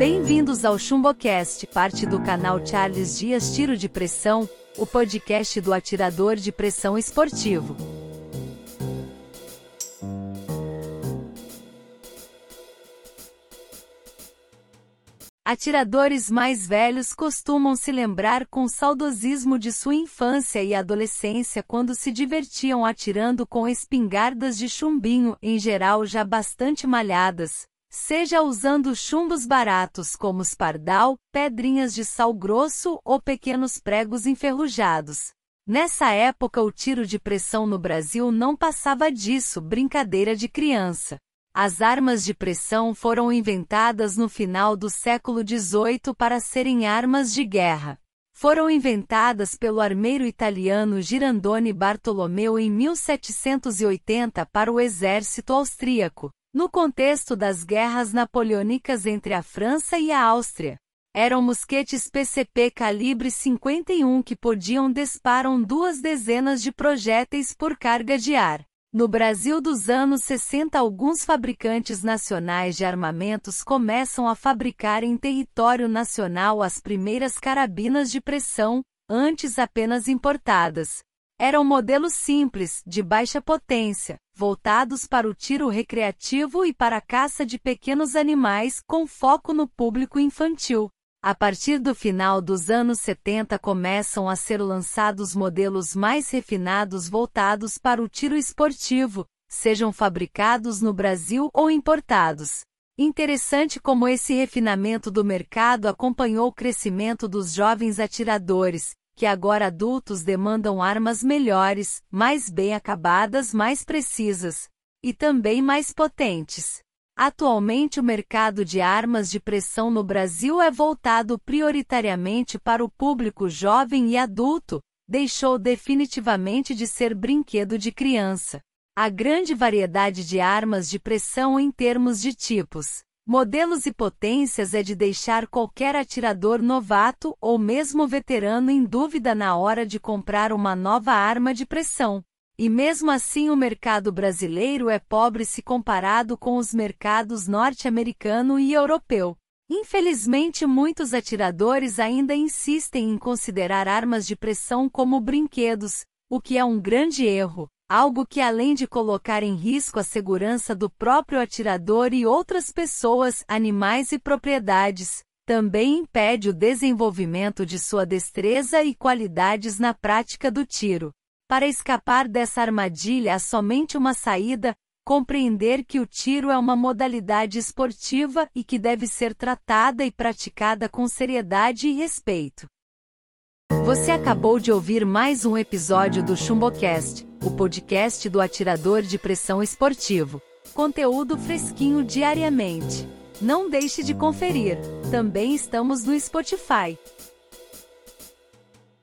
Bem-vindos ao ChumboCast, parte do canal Charles Dias Tiro de Pressão, o podcast do atirador de pressão esportivo. Atiradores mais velhos costumam se lembrar com saudosismo de sua infância e adolescência quando se divertiam atirando com espingardas de chumbinho, em geral já bastante malhadas, seja usando chumbos baratos como os pardal, pedrinhas de sal grosso ou pequenos pregos enferrujados. Nessa época o tiro de pressão no Brasil não passava disso, brincadeira de criança. As armas de pressão foram inventadas no final do século XVIII para serem armas de guerra. Foram inventadas pelo armeiro italiano Girandone Bartolomeu em 1780 para o exército austríaco, no contexto das guerras napoleônicas entre a França e a Áustria. Eram mosquetes PCP calibre 51 que podiam disparar duas dezenas de projéteis por carga de ar. No Brasil dos anos 60 alguns fabricantes nacionais de armamentos começam a fabricar em território nacional as primeiras carabinas de pressão, antes apenas importadas. Eram modelos simples, de baixa potência, voltados para o tiro recreativo e para a caça de pequenos animais, com foco no público infantil. A partir do final dos anos 70 começam a ser lançados modelos mais refinados voltados para o tiro esportivo, sejam fabricados no Brasil ou importados. Interessante como esse refinamento do mercado acompanhou o crescimento dos jovens atiradores, que agora adultos demandam armas melhores, mais bem acabadas, mais precisas e também mais potentes. Atualmente o mercado de armas de pressão no Brasil é voltado prioritariamente para o público jovem e adulto, deixou definitivamente de ser brinquedo de criança. A grande variedade de armas de pressão em termos de tipos, modelos e potências é de deixar qualquer atirador novato ou mesmo veterano em dúvida na hora de comprar uma nova arma de pressão. E mesmo assim o mercado brasileiro é pobre se comparado com os mercados norte-americano e europeu. Infelizmente, muitos atiradores ainda insistem em considerar armas de pressão como brinquedos, o que é um grande erro, algo que além de colocar em risco a segurança do próprio atirador e outras pessoas, animais e propriedades, também impede o desenvolvimento de sua destreza e qualidades na prática do tiro. Para escapar dessa armadilha há somente uma saída: compreender que o tiro é uma modalidade esportiva e que deve ser tratada e praticada com seriedade e respeito. Você acabou de ouvir mais um episódio do ChumboCast, o podcast do atirador de pressão esportivo. Conteúdo fresquinho diariamente. Não deixe de conferir. Também estamos no Spotify.